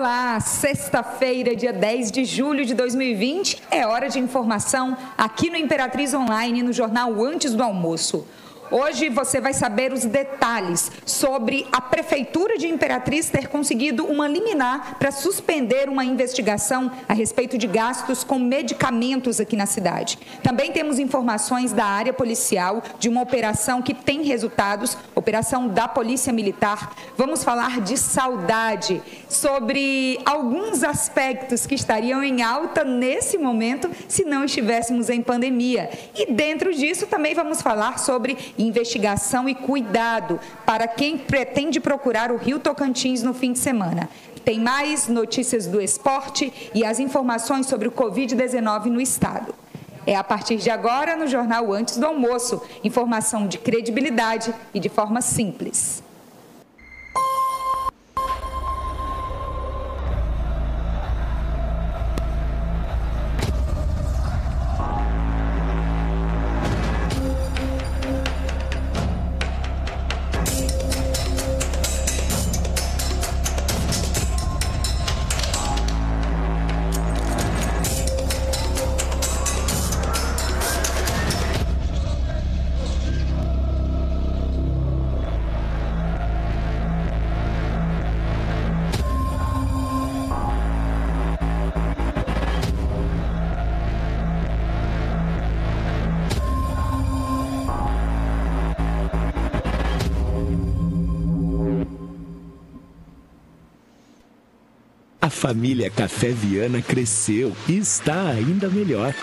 Olá, sexta-feira, dia 10 de julho de 2020, é hora de informação aqui no Imperatriz Online, no jornal Antes do Almoço. Hoje você vai saber os detalhes sobre a Prefeitura de Imperatriz ter conseguido uma liminar para suspender uma investigação a respeito de gastos com medicamentos aqui na cidade. Também temos informações da área policial de uma operação que tem resultados, operação da Polícia Militar. Vamos falar de saudade, sobre alguns aspectos que estariam em alta nesse momento se não estivéssemos em pandemia. E dentro disso também vamos falar sobre investigação e cuidado para quem pretende procurar o Rio Tocantins no fim de semana. Tem mais notícias do esporte e as informações sobre o Covid-19 no estado. É a partir de agora no Jornal Antes do Almoço. Informação de credibilidade e de forma simples. Família Café Viana cresceu e está ainda melhor.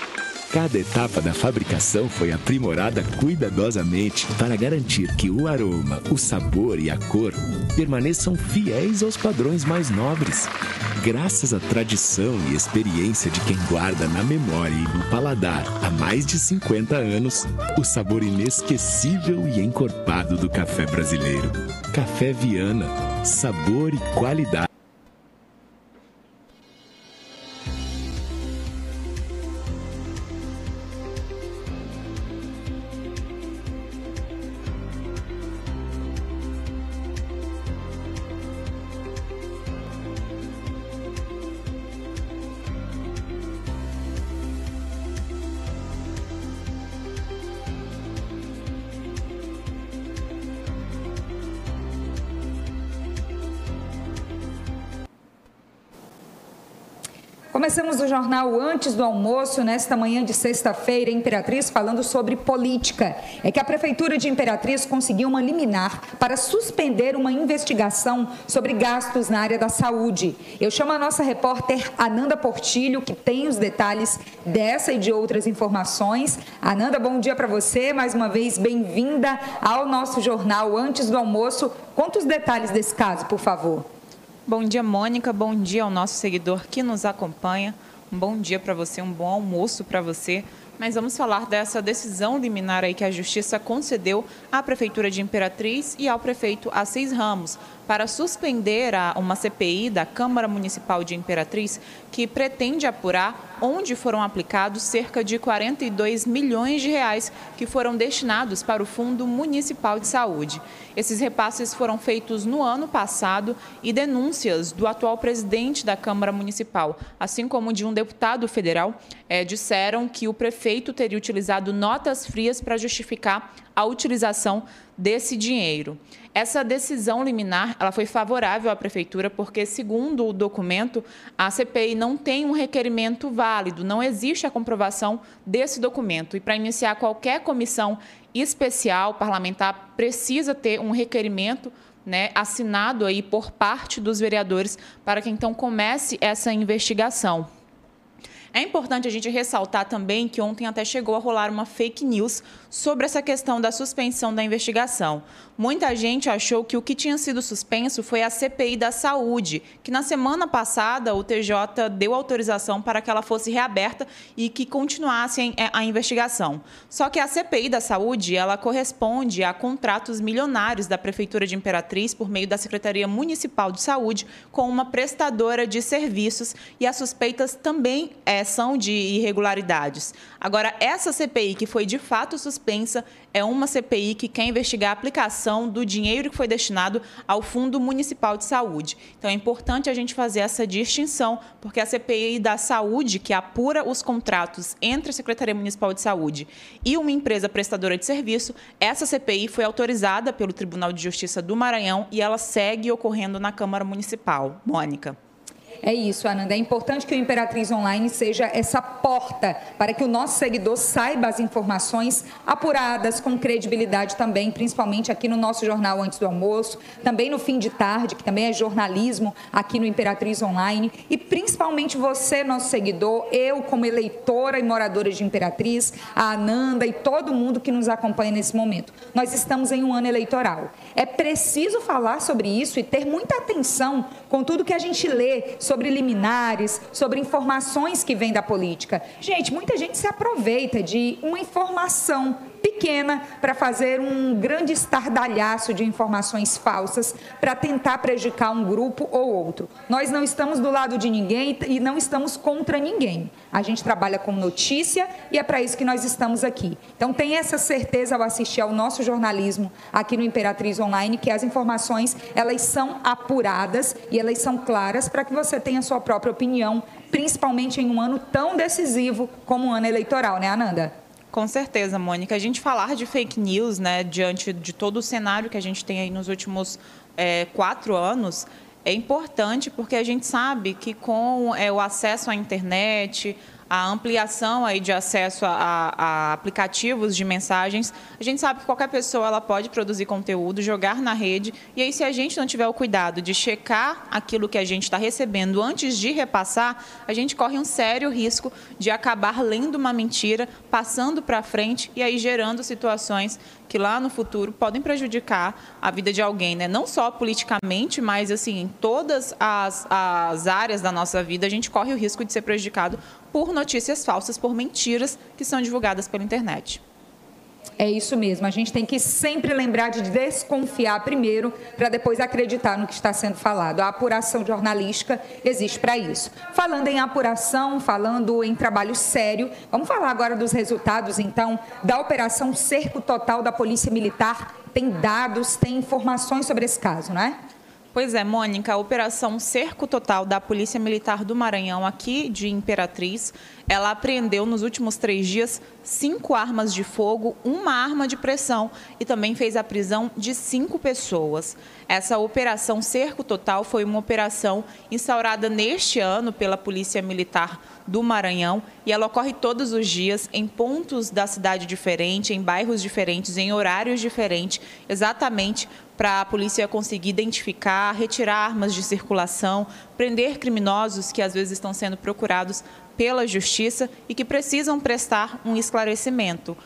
Cada etapa da fabricação foi aprimorada cuidadosamente para garantir que o aroma, o sabor e a cor permaneçam fiéis aos padrões mais nobres. Graças à tradição e experiência de quem guarda na memória e no paladar há mais de 50 anos, o sabor inesquecível e encorpado do café brasileiro. Café Viana, sabor e qualidade. Começamos o jornal antes do almoço, nesta manhã de sexta-feira, Imperatriz, falando sobre política. É que a Prefeitura de Imperatriz conseguiu uma liminar para suspender uma investigação sobre gastos na área da saúde. Eu chamo a nossa repórter Ananda Portilho, que tem os detalhes dessa e de outras informações. Ananda, bom dia para você. Mais uma vez, bem-vinda ao nosso jornal antes do almoço. Conta os detalhes desse caso, por favor. Bom dia, Mônica. Bom dia ao nosso seguidor que nos acompanha. Um bom dia para você, um bom almoço para você. Mas vamos falar dessa decisão liminar aí que a Justiça concedeu à Prefeitura de Imperatriz e ao prefeito Assis Ramos para suspender a, uma CPI da Câmara Municipal de Imperatriz que pretende apurar onde foram aplicados cerca de 42 milhões de reais que foram destinados para o Fundo Municipal de Saúde. Esses repasses foram feitos no ano passado e denúncias do atual presidente da Câmara Municipal, assim como de um deputado federal, é, disseram que o prefeito teria utilizado notas frias para justificar a utilização desse dinheiro. Essa decisão liminar ela foi favorável à prefeitura porque, segundo o documento, a CPI não tem um requerimento válido, não existe a comprovação desse documento. E para iniciar qualquer comissão especial parlamentar precisa ter um requerimento né, assinado aí por parte dos vereadores para que então comece essa investigação. É importante a gente ressaltar também que ontem até chegou a rolar uma fake news sobre essa questão da suspensão da investigação. Muita gente achou que o que tinha sido suspenso foi a CPI da saúde, que na semana passada o TJ deu autorização para que ela fosse reaberta e que continuasse a investigação. Só que a CPI da saúde, ela corresponde a contratos milionários da Prefeitura de Imperatriz por meio da Secretaria Municipal de Saúde com uma prestadora de serviços e as suspeitas também é, são de irregularidades. Agora, essa CPI que foi de fato suspensa, dispensa é uma CPI que quer investigar a aplicação do dinheiro que foi destinado ao Fundo Municipal de Saúde. Então é importante a gente fazer essa distinção, porque a CPI da Saúde, que apura os contratos entre a Secretaria Municipal de Saúde e uma empresa prestadora de serviço, essa CPI foi autorizada pelo Tribunal de Justiça do Maranhão e ela segue ocorrendo na Câmara Municipal. Mônica. É isso, Ananda. É importante que o Imperatriz Online seja essa porta para que o nosso seguidor saiba as informações apuradas, com credibilidade também, principalmente aqui no nosso jornal antes do almoço, também no fim de tarde, que também é jornalismo aqui no Imperatriz Online, e principalmente você, nosso seguidor, eu como eleitora e moradora de Imperatriz, a Ananda e todo mundo que nos acompanha nesse momento. Nós estamos em um ano eleitoral. É preciso falar sobre isso e ter muita atenção com tudo que a gente lê sobre liminares, sobre informações que vêm da política. Gente, muita gente se aproveita de uma informação pequena para fazer um grande estardalhaço de informações falsas para tentar prejudicar um grupo ou outro. Nós não estamos do lado de ninguém e não estamos contra ninguém. A gente trabalha com notícia e é para isso que nós estamos aqui. Então, tenha essa certeza ao assistir ao nosso jornalismo aqui no Imperatriz Online que as informações elas são apuradas e elas são claras para que você tenha sua própria opinião, principalmente em um ano tão decisivo como o ano eleitoral, né, Ananda? Com certeza, Mônica. A gente falar de fake news, né, diante de todo o cenário que a gente tem aí nos últimos é, quatro anos, é importante porque a gente sabe que com é, o acesso à internet, a ampliação aí de acesso a, a, aplicativos de mensagens, a gente sabe que qualquer pessoa ela pode produzir conteúdo, jogar na rede, e aí se a gente não tiver o cuidado de checar aquilo que a gente está recebendo antes de repassar, a gente corre um sério risco de acabar lendo uma mentira, passando para frente e aí gerando situações que lá no futuro podem prejudicar a vida de alguém, né? Não só politicamente, mas assim, em todas as, as áreas da nossa vida, a gente corre o risco de ser prejudicado por notícias falsas, por mentiras que são divulgadas pela internet. É isso mesmo. A gente tem que sempre lembrar de desconfiar primeiro para depois acreditar no que está sendo falado. A apuração jornalística existe para isso. Falando em apuração, falando em trabalho sério, vamos falar agora dos resultados, então, da Operação Cerco Total da Polícia Militar. Tem dados, tem informações sobre esse caso, não é? Pois é, Mônica, a Operação Cerco Total da Polícia Militar do Maranhão, aqui de Imperatriz, ela apreendeu nos últimos três dias cinco armas de fogo, uma arma de pressão e também fez a prisão de cinco pessoas. Essa Operação Cerco Total foi uma operação instaurada neste ano pela Polícia Militar do Maranhão e ela ocorre todos os dias em pontos da cidade diferentes, em bairros diferentes, em horários diferentes, exatamente para a polícia conseguir identificar, retirar armas de circulação, prender criminosos que às vezes estão sendo procurados pela justiça e que precisam prestar um esclarecimento.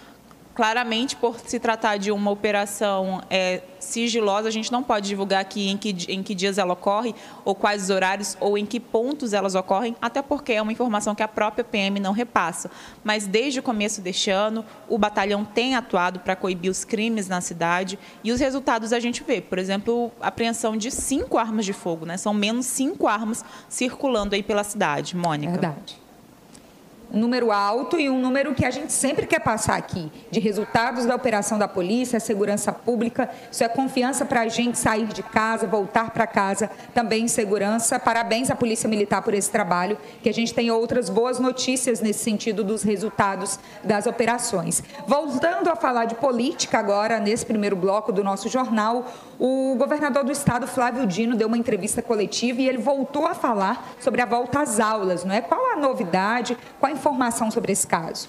Claramente, por se tratar de uma operação é, sigilosa, a gente não pode divulgar aqui em que, em que dias ela ocorre, ou quais os horários, ou em que pontos elas ocorrem, até porque é uma informação que a própria PM não repassa. Mas desde o começo deste ano, o batalhão tem atuado para coibir os crimes na cidade e os resultados a gente vê. Por exemplo, apreensão de cinco armas de fogo, né? São menos cinco armas circulando aí pela cidade. Mônica. Verdade um número alto e um número que a gente sempre quer passar aqui, de resultados da operação da polícia, segurança pública. Isso é confiança para a gente sair de casa, voltar para casa, também em segurança. Parabéns à Polícia Militar por esse trabalho, que a gente tem outras boas notícias nesse sentido dos resultados das operações. Voltando a falar de política agora, nesse primeiro bloco do nosso jornal, o governador do estado, Flávio Dino, deu uma entrevista coletiva e ele voltou a falar sobre a volta às aulas, não é? Qual a novidade, qual a informação sobre esse caso?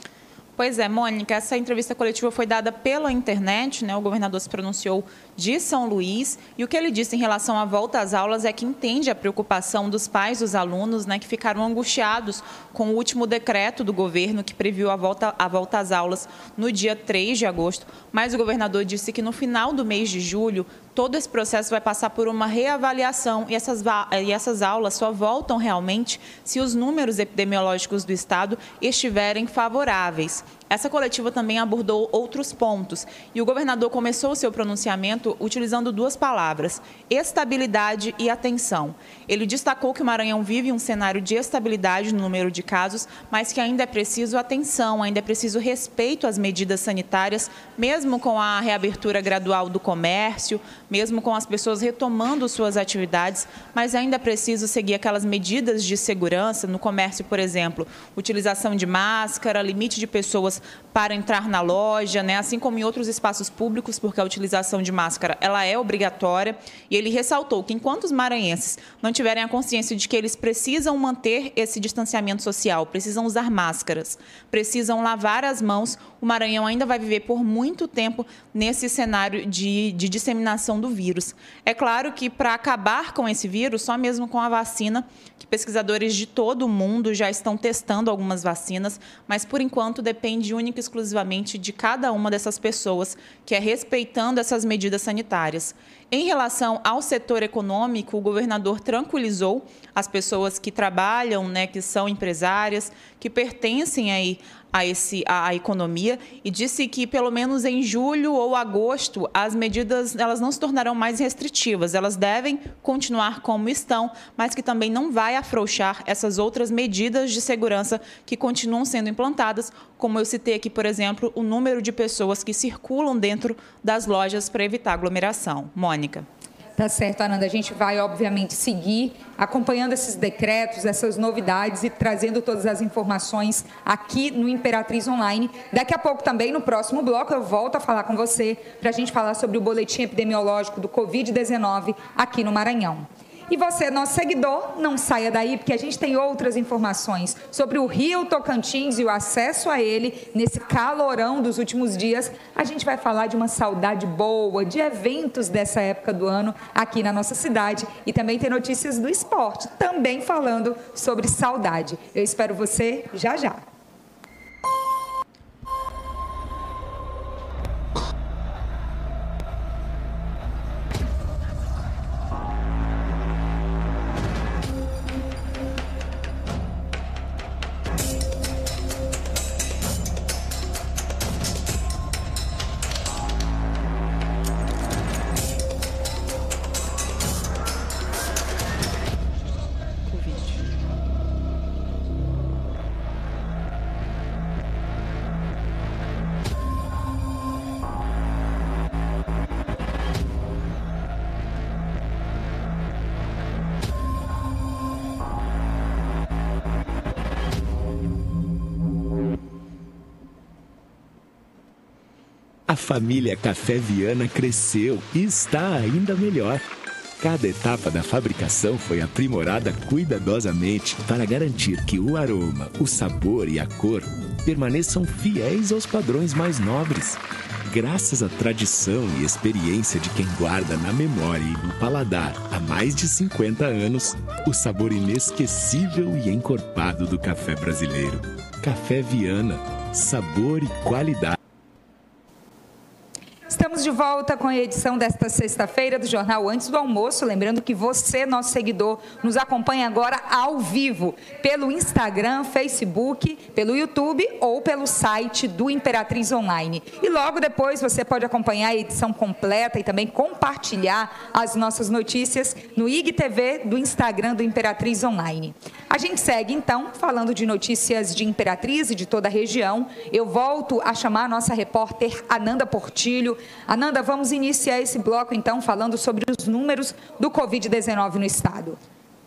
Pois é, Mônica, essa entrevista coletiva foi dada pela internet, né? O governador se pronunciou de São Luís e o que ele disse em relação à volta às aulas é que entende a preocupação dos pais dos alunos, né, que ficaram angustiados com o último decreto do governo que previu a volta, a volta às aulas no dia 3 de agosto, mas o governador disse que no final do mês de julho todo esse processo vai passar por uma reavaliação e essas, e essas aulas só voltam realmente se os números epidemiológicos do estado estiverem favoráveis. Essa coletiva também abordou outros pontos e o governador começou o seu pronunciamento utilizando duas palavras: estabilidade e atenção. Ele destacou que o Maranhão vive um cenário de estabilidade no número de casos, mas que ainda é preciso atenção, ainda é preciso respeito às medidas sanitárias, mesmo com a reabertura gradual do comércio, mesmo com as pessoas retomando suas atividades, mas ainda é preciso seguir aquelas medidas de segurança no comércio, por exemplo, utilização de máscara, limite de pessoas para entrar na loja, né? assim como em outros espaços públicos, porque a utilização de máscara ela é obrigatória. E ele ressaltou que enquanto os maranhenses não tiverem a consciência de que eles precisam manter esse distanciamento social, precisam usar máscaras, precisam lavar as mãos, o Maranhão ainda vai viver por muito tempo nesse cenário de, de disseminação do vírus. É claro que para acabar com esse vírus, só mesmo com a vacina, que pesquisadores de todo o mundo já estão testando algumas vacinas, mas por enquanto única e exclusivamente de cada uma dessas pessoas, que é respeitando essas medidas sanitárias. Em relação ao setor econômico, o governador tranquilizou as pessoas que trabalham, né, que são empresárias, que pertencem aí a, esse, a, a, economia e disse que pelo menos em julho ou agosto as medidas elas não se tornarão mais restritivas, elas devem continuar como estão, mas que também não vai afrouxar essas outras medidas de segurança que continuam sendo implantadas, como eu citei aqui, por exemplo, o número de pessoas que circulam dentro das lojas para evitar aglomeração. Mônica. Tá certo, Ananda. A gente vai, obviamente, seguir acompanhando esses decretos, essas novidades e trazendo todas as informações aqui no Imperatriz Online. Daqui a pouco também, no próximo bloco, eu volto a falar com você para a gente falar sobre o boletim epidemiológico do Covid-19 aqui no Maranhão. E você, nosso seguidor, não saia daí, porque a gente tem outras informações sobre o Rio Tocantins e o acesso a ele nesse calorão dos últimos dias. A gente vai falar de uma saudade boa, de eventos dessa época do ano aqui na nossa cidade e também tem notícias do esporte, também falando sobre saudade. Eu espero você já já. Família Café Viana cresceu e está ainda melhor. Cada etapa da fabricação foi aprimorada cuidadosamente para garantir que o aroma, o sabor e a cor permaneçam fiéis aos padrões mais nobres. Graças à tradição e experiência de quem guarda na memória e no paladar há mais de 50 anos o sabor inesquecível e encorpado do café brasileiro. Café Viana, sabor e qualidade. Estamos de volta com a edição desta sexta-feira do Jornal Antes do Almoço. Lembrando que você, nosso seguidor, nos acompanha agora ao vivo pelo Instagram, Facebook, pelo YouTube ou pelo site do Imperatriz Online. E logo depois você pode acompanhar a edição completa e também compartilhar as nossas notícias no IGTV do Instagram do Imperatriz Online. A gente segue então falando de notícias de Imperatriz e de toda a região. Eu volto a chamar a nossa repórter Ananda Portilho Ananda, vamos iniciar esse bloco então falando sobre os números do Covid-19 no estado.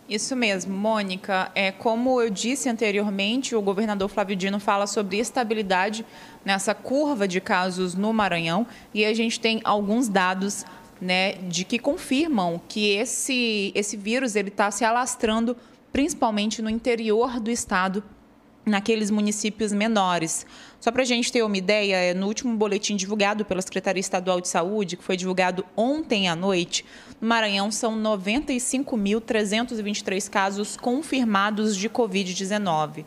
Isso mesmo, Mônica. É, como eu disse anteriormente, o governador Flávio Dino fala sobre estabilidade nessa curva de casos no Maranhão e a gente tem alguns dados né, de que confirmam que esse, esse vírus está se alastrando principalmente no interior do estado naqueles municípios menores. Só para a gente ter uma ideia, é, no último boletim divulgado pela Secretaria Estadual de Saúde, que foi divulgado ontem à noite, no Maranhão são 95.323 casos confirmados de Covid-19.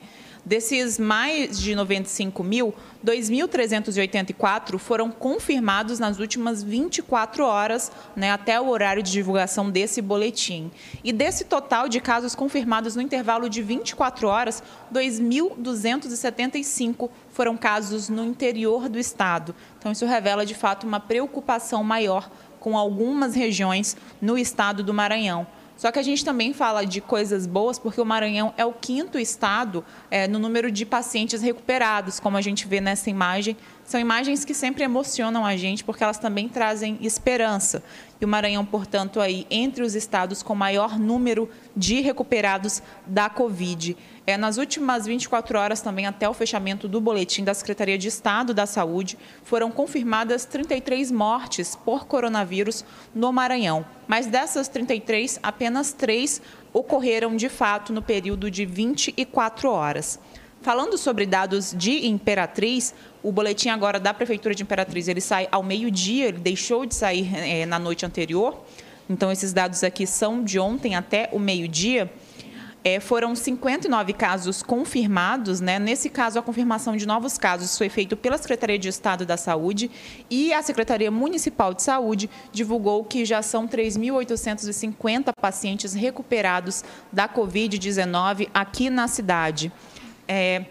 Desses mais de 95 mil, 2.384 foram confirmados nas últimas 24 horas, né, até o horário de divulgação desse boletim. E desse total de casos confirmados no intervalo de 24 horas, 2.275 foram casos no interior do estado. Então, isso revela, de fato, uma preocupação maior com algumas regiões no estado do Maranhão. Só que a gente também fala de coisas boas, porque o Maranhão é o quinto estado é, no número de pacientes recuperados, como a gente vê nessa imagem. São imagens que sempre emocionam a gente, porque elas também trazem esperança. E o Maranhão, portanto, aí entre os estados com maior número de recuperados da Covid. É, nas últimas 24 horas, também até o fechamento do boletim da Secretaria de Estado da Saúde, foram confirmadas 33 mortes por coronavírus no Maranhão. Mas dessas 33, apenas três ocorreram de fato no período de 24 horas. Falando sobre dados de Imperatriz, o boletim agora da Prefeitura de Imperatriz ele sai ao meio-dia, ele deixou de sair é, na noite anterior. Então, esses dados aqui são de ontem até o meio-dia. É, foram 59 casos confirmados, né? Nesse caso, a confirmação de novos casos foi feita pela Secretaria de Estado da Saúde e a Secretaria Municipal de Saúde divulgou que já são 3.850 pacientes recuperados da Covid-19 aqui na cidade. É,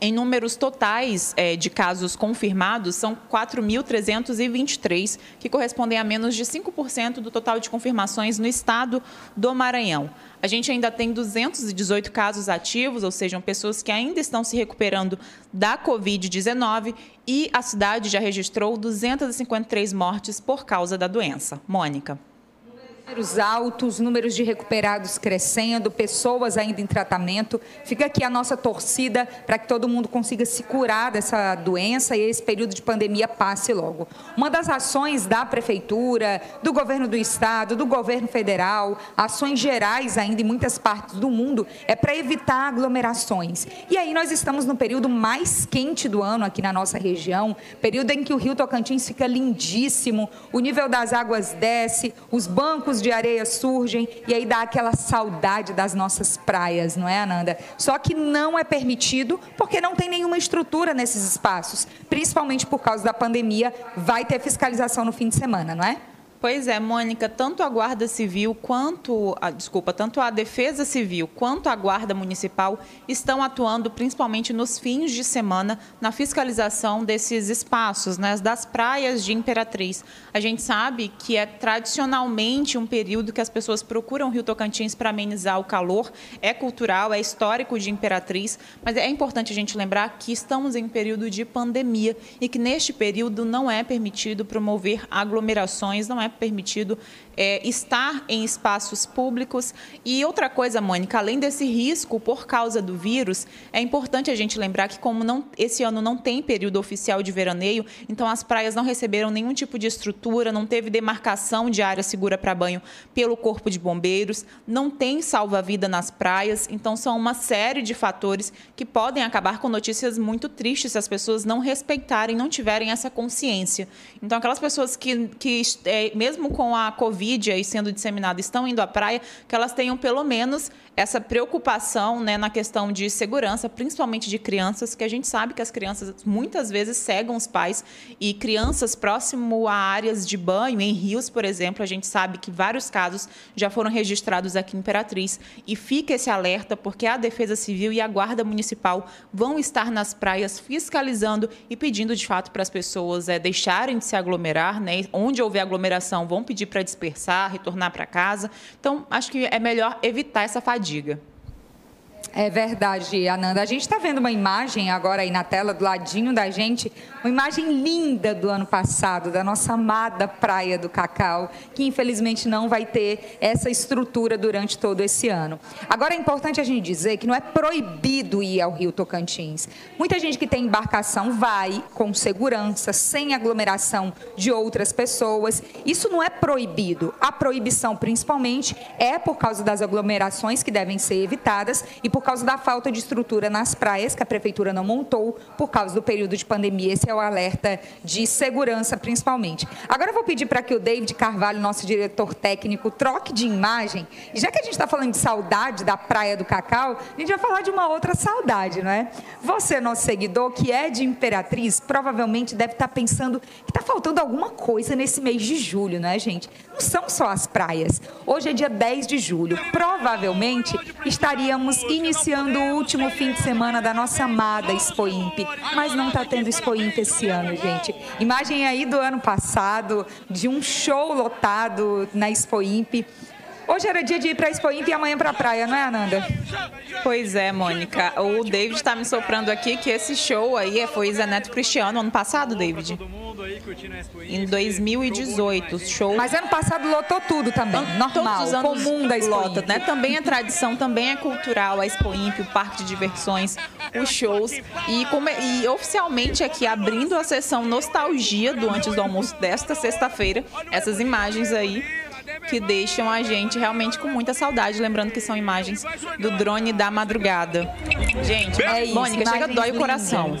em números totais é, de casos confirmados, são 4.323, que correspondem a menos de 5% do total de confirmações no estado do Maranhão. A gente ainda tem 218 casos ativos, ou seja, pessoas que ainda estão se recuperando da Covid-19 e a cidade já registrou 253 mortes por causa da doença. Mônica. Números altos, números de recuperados crescendo, pessoas ainda em tratamento. Fica aqui a nossa torcida para que todo mundo consiga se curar dessa doença e esse período de pandemia passe logo. Uma das ações da Prefeitura, do governo do Estado, do governo federal, ações gerais ainda em muitas partes do mundo, é para evitar aglomerações. E aí nós estamos no período mais quente do ano aqui na nossa região, período em que o Rio Tocantins fica lindíssimo, o nível das águas desce, os bancos de areia surgem e aí dá aquela saudade das nossas praias, não é, Ananda? Só que não é permitido porque não tem nenhuma estrutura nesses espaços, principalmente por causa da pandemia. Vai ter fiscalização no fim de semana, não é? Pois é, Mônica, tanto a Guarda Civil quanto, a, desculpa, tanto a Defesa Civil quanto a Guarda Municipal estão atuando principalmente nos fins de semana na fiscalização desses espaços, né, das praias de Imperatriz. A gente sabe que é tradicionalmente um período que as pessoas procuram Rio Tocantins para amenizar o calor, é cultural, é histórico de Imperatriz, mas é importante a gente lembrar que estamos em período de pandemia e que neste período não é permitido promover aglomerações, não é permitido é, estar em espaços públicos. E outra coisa, Mônica, além desse risco por causa do vírus, é importante a gente lembrar que, como não, esse ano não tem período oficial de veraneio, então as praias não receberam nenhum tipo de estrutura, não teve demarcação de área segura para banho pelo Corpo de Bombeiros, não tem salva-vida nas praias, então são uma série de fatores que podem acabar com notícias muito tristes se as pessoas não respeitarem, não tiverem essa consciência. Então, aquelas pessoas que, que é, mesmo com a Covid aí sendo disseminada, estão indo à praia, que elas tenham pelo menos essa preocupação né, na questão de segurança, principalmente de crianças, que a gente sabe que as crianças muitas vezes cegam os pais e crianças próximo a áreas de banho, em rios, por exemplo, a gente sabe que vários casos já foram registrados aqui em Imperatriz. E fica esse alerta, porque a Defesa Civil e a Guarda Municipal vão estar nas praias fiscalizando e pedindo de fato para as pessoas é, deixarem de se aglomerar, né? Onde houver aglomeração, vão pedir para dispersar, retornar para casa. Então, acho que é melhor evitar essa fadiga diga. É verdade, Ananda. A gente está vendo uma imagem agora aí na tela, do ladinho da gente, uma imagem linda do ano passado, da nossa amada Praia do Cacau, que infelizmente não vai ter essa estrutura durante todo esse ano. Agora é importante a gente dizer que não é proibido ir ao Rio Tocantins. Muita gente que tem embarcação vai com segurança, sem aglomeração de outras pessoas. Isso não é proibido. A proibição, principalmente, é por causa das aglomerações que devem ser evitadas e por causa da falta de estrutura nas praias, que a prefeitura não montou por causa do período de pandemia. Esse é o alerta de segurança, principalmente. Agora eu vou pedir para que o David Carvalho, nosso diretor técnico, troque de imagem. E já que a gente está falando de saudade da Praia do Cacau, a gente vai falar de uma outra saudade, não é? Você, nosso seguidor, que é de Imperatriz, provavelmente deve estar tá pensando que está faltando alguma coisa nesse mês de julho, não é, gente? Não são só as praias. Hoje é dia 10 de julho. Provavelmente estaríamos iniciando o último fim de semana da nossa amada Expo Imp, mas não está tendo Expo Imp esse ano, gente. Imagem aí do ano passado, de um show lotado na Expo Imp. Hoje era dia de ir para a Expo Imp e amanhã para a praia, não é, Ananda? Pois é, Mônica. O David está me soprando aqui que esse show aí foi Zé Neto Cristiano ano passado, David em 2018. Show. Mas ano passado lotou tudo também, normal, Todos os anos comum da Expo lota, né? Também é tradição, também é cultural, a Expo Imp, o parque de diversões, os shows. E, como, é, e oficialmente aqui, abrindo a sessão Nostalgia do Antes do Almoço desta sexta-feira, essas imagens aí que deixam a gente realmente com muita saudade, lembrando que são imagens do drone da madrugada. Gente, é isso, Mônica, chega dói o coração.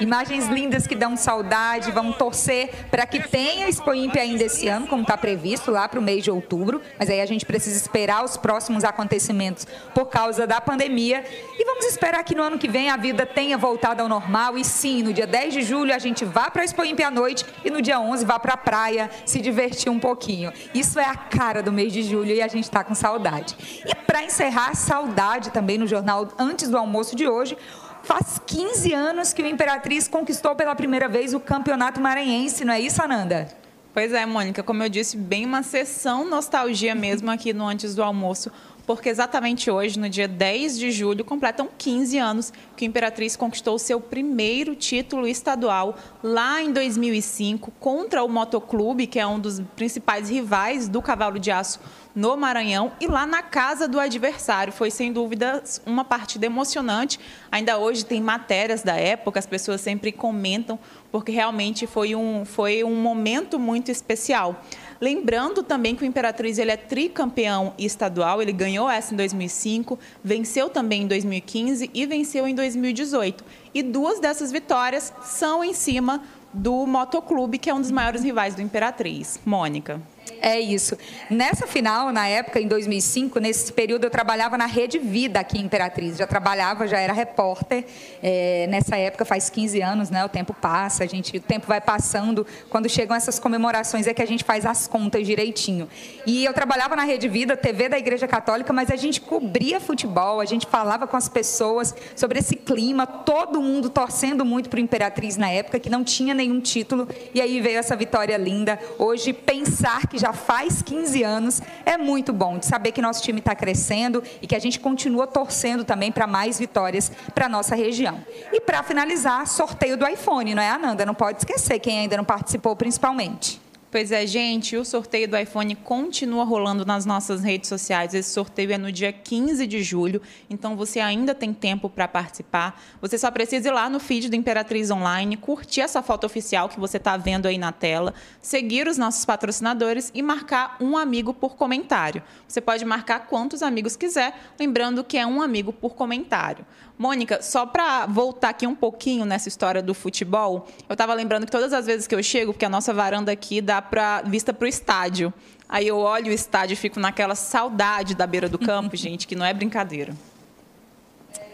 Imagens lindas que dão saudade. Vamos torcer para que tenha Expo Imp ainda esse ano, como está previsto lá para o mês de outubro. Mas aí a gente precisa esperar os próximos acontecimentos por causa da pandemia. E vamos esperar que no ano que vem a vida tenha voltado ao normal. E sim, no dia 10 de julho a gente vá para a Expo Imp à noite e no dia 11 vá para a praia se divertir um pouquinho. Isso é a cara do mês de julho e a gente está com saudade. E para encerrar, saudade também no jornal antes do almoço de hoje. Faz 15 anos que o Imperatriz conquistou pela primeira vez o Campeonato Maranhense, não é isso, Ananda? Pois é, Mônica, como eu disse, bem uma sessão nostalgia mesmo aqui no Antes do Almoço, porque exatamente hoje, no dia 10 de julho, completam 15 anos que Imperatriz conquistou seu primeiro título estadual lá em 2005 contra o Motoclube, que é um dos principais rivais do Cavalo de Aço no Maranhão e lá na casa do adversário. Foi sem dúvida uma partida emocionante. Ainda hoje tem matérias da época, as pessoas sempre comentam, porque realmente foi um, foi um momento muito especial. Lembrando também que o Imperatriz ele é tricampeão estadual, ele ganhou essa em 2005, venceu também em 2015 e venceu em 2018. E duas dessas vitórias são em cima do Motoclube, que é um dos maiores rivais do Imperatriz. Mônica. É isso. Nessa final, na época, em 2005, nesse período, eu trabalhava na Rede Vida aqui em Imperatriz. Já trabalhava, já era repórter. É, nessa época, faz 15 anos, né? O tempo passa, a gente, o tempo vai passando. Quando chegam essas comemorações é que a gente faz as contas direitinho. E eu trabalhava na Rede Vida, TV da Igreja Católica, mas a gente cobria futebol, a gente falava com as pessoas sobre esse clima, todo mundo torcendo muito para o Imperatriz na época, que não tinha nenhum título. E aí veio essa vitória linda. Hoje, pensar que já já faz 15 anos, é muito bom de saber que nosso time está crescendo e que a gente continua torcendo também para mais vitórias para nossa região. E para finalizar, sorteio do iPhone, não é, Ananda? Não pode esquecer quem ainda não participou, principalmente. Pois é, gente, o sorteio do iPhone continua rolando nas nossas redes sociais. Esse sorteio é no dia 15 de julho, então você ainda tem tempo para participar. Você só precisa ir lá no feed do Imperatriz Online, curtir essa foto oficial que você está vendo aí na tela, seguir os nossos patrocinadores e marcar um amigo por comentário. Você pode marcar quantos amigos quiser, lembrando que é um amigo por comentário. Mônica, só para voltar aqui um pouquinho nessa história do futebol, eu estava lembrando que todas as vezes que eu chego, porque a nossa varanda aqui dá para vista para o estádio. Aí eu olho o estádio e fico naquela saudade da beira do campo, gente, que não é brincadeira.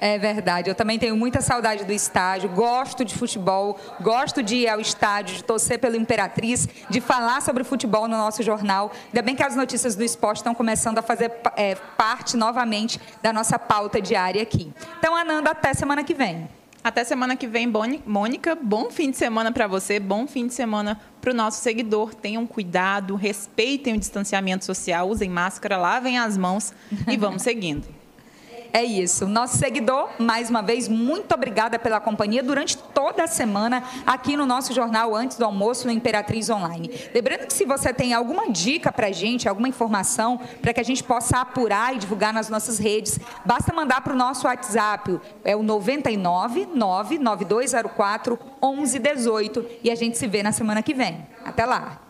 É verdade. Eu também tenho muita saudade do estádio. Gosto de futebol, gosto de ir ao estádio, de torcer pela Imperatriz, de falar sobre futebol no nosso jornal. Ainda bem que as notícias do esporte estão começando a fazer é, parte novamente da nossa pauta diária aqui. Então, Ananda, até semana que vem. Até semana que vem, Mônica. Bom fim de semana para você, bom fim de semana para o nosso seguidor. Tenham cuidado, respeitem o distanciamento social, usem máscara, lavem as mãos e vamos seguindo. É isso. Nosso seguidor, mais uma vez, muito obrigada pela companhia durante toda a semana aqui no nosso jornal Antes do Almoço no Imperatriz Online. Lembrando que se você tem alguma dica para a gente, alguma informação para que a gente possa apurar e divulgar nas nossas redes, basta mandar para o nosso WhatsApp. É o 99 99204 1118 e a gente se vê na semana que vem. Até lá.